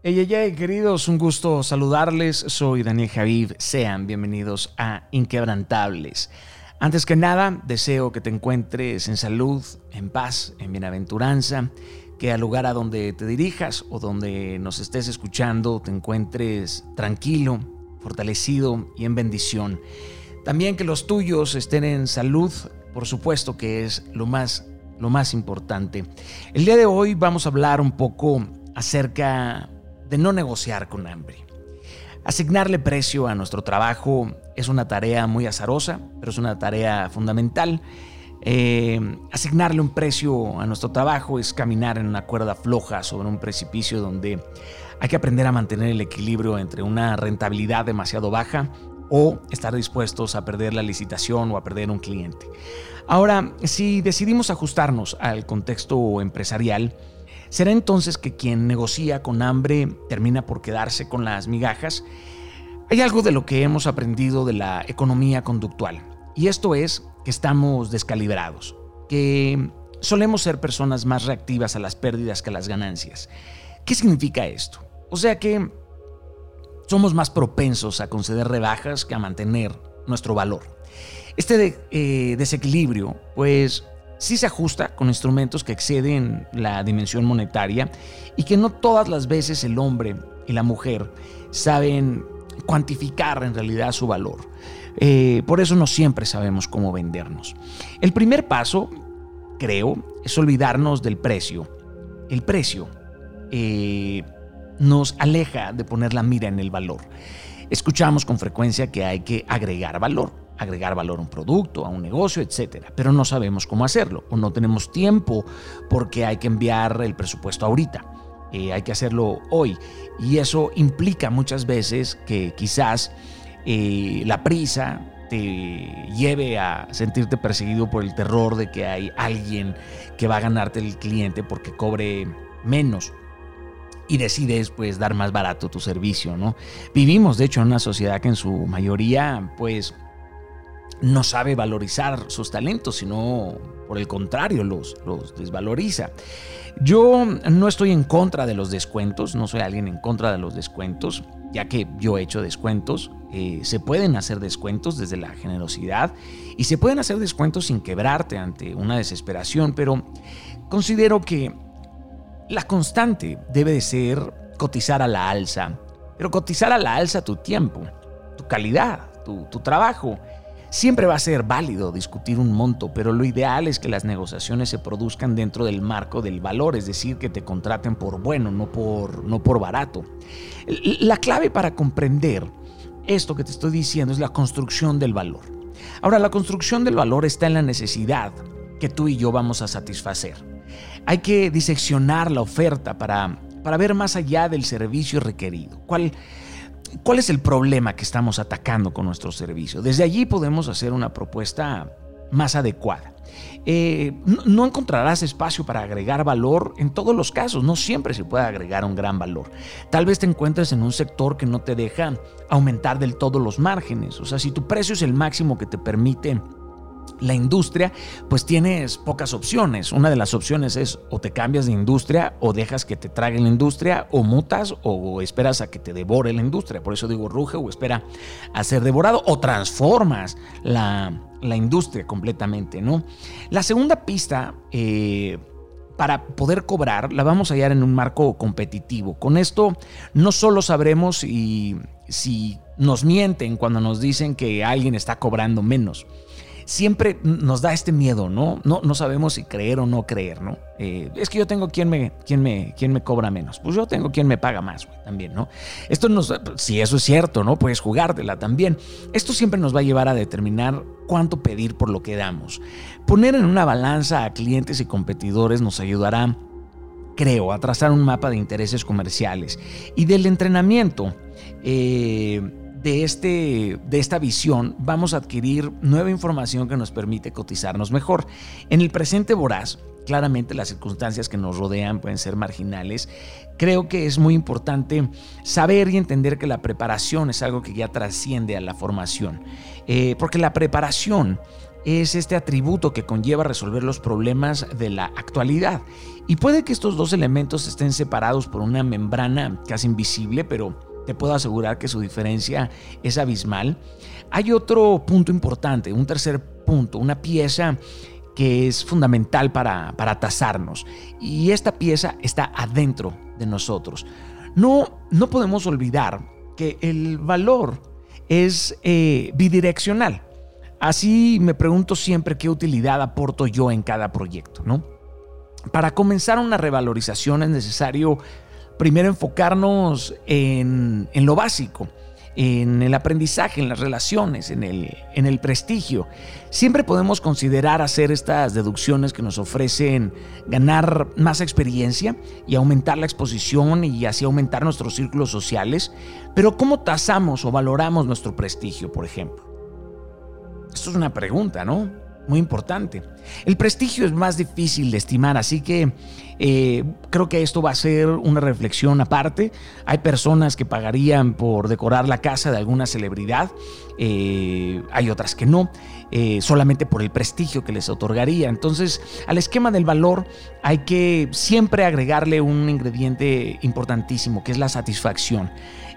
Hey, hey, queridos, un gusto saludarles. Soy Daniel Javid. Sean bienvenidos a Inquebrantables. Antes que nada, deseo que te encuentres en salud, en paz, en bienaventuranza, que al lugar a donde te dirijas o donde nos estés escuchando te encuentres tranquilo, fortalecido y en bendición. También que los tuyos estén en salud, por supuesto que es lo más, lo más importante. El día de hoy vamos a hablar un poco acerca de no negociar con hambre. Asignarle precio a nuestro trabajo es una tarea muy azarosa, pero es una tarea fundamental. Eh, asignarle un precio a nuestro trabajo es caminar en una cuerda floja sobre un precipicio donde hay que aprender a mantener el equilibrio entre una rentabilidad demasiado baja o estar dispuestos a perder la licitación o a perder un cliente. Ahora, si decidimos ajustarnos al contexto empresarial, ¿Será entonces que quien negocia con hambre termina por quedarse con las migajas? Hay algo de lo que hemos aprendido de la economía conductual, y esto es que estamos descalibrados, que solemos ser personas más reactivas a las pérdidas que a las ganancias. ¿Qué significa esto? O sea que somos más propensos a conceder rebajas que a mantener nuestro valor. Este eh, desequilibrio, pues sí se ajusta con instrumentos que exceden la dimensión monetaria y que no todas las veces el hombre y la mujer saben cuantificar en realidad su valor. Eh, por eso no siempre sabemos cómo vendernos. El primer paso, creo, es olvidarnos del precio. El precio eh, nos aleja de poner la mira en el valor. Escuchamos con frecuencia que hay que agregar valor agregar valor a un producto, a un negocio, etcétera, pero no sabemos cómo hacerlo o no tenemos tiempo porque hay que enviar el presupuesto ahorita. Eh, hay que hacerlo hoy y eso implica muchas veces que quizás eh, la prisa te lleve a sentirte perseguido por el terror de que hay alguien que va a ganarte el cliente porque cobre menos y decides pues dar más barato tu servicio, ¿no? Vivimos de hecho en una sociedad que en su mayoría pues no sabe valorizar sus talentos, sino por el contrario, los, desvaloriza. Yo no estoy en contra de los descuentos, no soy alguien en contra de los descuentos, ya que yo he hecho descuentos. Eh, se pueden hacer descuentos desde la generosidad y se pueden hacer descuentos sin quebrarte ante una desesperación, pero considero que la constante debe de ser cotizar a la alza, pero cotizar a la alza tu tiempo, tu calidad, tu trabajo Siempre va a ser válido discutir un monto, pero lo ideal es que las negociaciones se produzcan dentro del marco del valor, es decir, que te contraten por bueno, no por, no por barato. La clave para comprender esto que te estoy diciendo es la construcción del valor. Ahora, la construcción del valor está en la necesidad que tú y yo vamos a satisfacer. Hay que diseccionar la oferta para, para ver más allá del servicio requerido. ¿Cuál, ¿Cuál es el problema que estamos atacando con nuestro servicio? Desde allí podemos hacer una propuesta más adecuada. Eh, no, encontrarás espacio para agregar valor en todos los casos, no siempre se puede agregar un gran valor. Tal vez te encuentres en un sector que no te deja aumentar del todo los márgenes, o sea, si tu precio es el máximo que te permite la industria, pues tienes pocas opciones. Una de las opciones es o te cambias de industria o dejas que te trague la industria o mutas o esperas a que te devore la industria. Por eso digo ruge o espera a ser devorado o transformas la, industria completamente, ¿no? La segunda pista... Eh, para poder cobrar la vamos a hallar en un marco competitivo. Con esto no solo sabremos si nos mienten cuando nos dicen que alguien está cobrando menos, siempre nos da este miedo, ¿no? No, sabemos si creer o no creer, ¿no? Eh, es que yo tengo quien me, me, me cobra menos. Pues yo tengo quien me paga más, güey, también, ¿no? Esto nos, si eso es cierto, ¿no? Puedes jugártela también. Esto siempre nos va a llevar a determinar cuánto pedir por lo que damos. Poner en una balanza a clientes y competidores nos ayudará creo, a trazar un mapa de intereses comerciales y del entrenamiento. Eh, de, este, de esta visión vamos a adquirir nueva información que nos permite cotizarnos mejor. En el presente voraz, claramente las circunstancias que nos rodean pueden ser marginales. Creo que es muy importante saber y entender que la preparación es algo que ya trasciende a la formación, eh, porque la preparación es este atributo que conlleva resolver los problemas de la actualidad. Y puede que estos dos elementos estén separados por una membrana casi invisible, pero te puedo asegurar que su diferencia es abismal. Hay otro punto importante, un tercer punto, una pieza que es fundamental para, para tasarnos. Y esta pieza está adentro de nosotros. No, no podemos olvidar que el valor es eh, bidireccional. Así me pregunto siempre qué utilidad aporto yo en cada proyecto, ¿no? Para comenzar una revalorización es necesario primero enfocarnos en, lo básico, en el aprendizaje, en las relaciones, en el, en el prestigio. Siempre podemos considerar hacer estas deducciones que nos ofrecen ganar más experiencia y aumentar la exposición y así aumentar nuestros círculos sociales. Pero ¿cómo tasamos o valoramos nuestro prestigio, por ejemplo? Esto es una pregunta, ¿no? Muy importante. El prestigio es más difícil de estimar, así que eh, creo que esto va a ser una reflexión aparte. Hay personas que pagarían por decorar la casa de alguna celebridad, eh, hay otras que no, eh, solamente por el prestigio que les otorgaría. Entonces, al esquema del valor hay que siempre agregarle un ingrediente importantísimo, que es la satisfacción.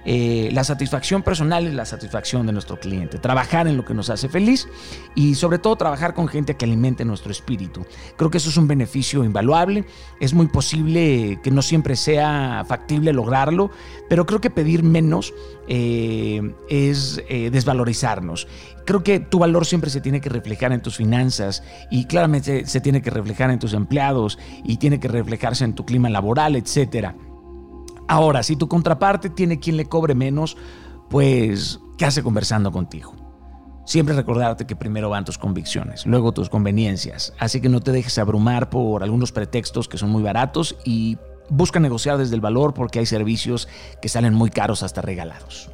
Eh, la satisfacción personal es la satisfacción de nuestro cliente. Trabajar en lo que nos hace feliz y sobre todo trabajar con gente que alimente nuestro espíritu. Creo que eso es un beneficio invaluable. Es muy posible que no siempre sea factible lograrlo, pero creo que pedir menos eh, es desvalorizarnos. Creo que tu valor siempre tiene que reflejar en tus finanzas y claramente se tiene que reflejar en tus empleados y tiene que reflejarse en tu clima laboral, etcétera. Ahora, si tu contraparte tiene quien le cobre menos, pues, ¿qué hace conversando contigo? Siempre recordarte que primero van tus convicciones, luego tus conveniencias. Así que no te dejes abrumar por algunos pretextos que son muy baratos y busca negociar desde el valor porque hay servicios que salen muy caros hasta regalados.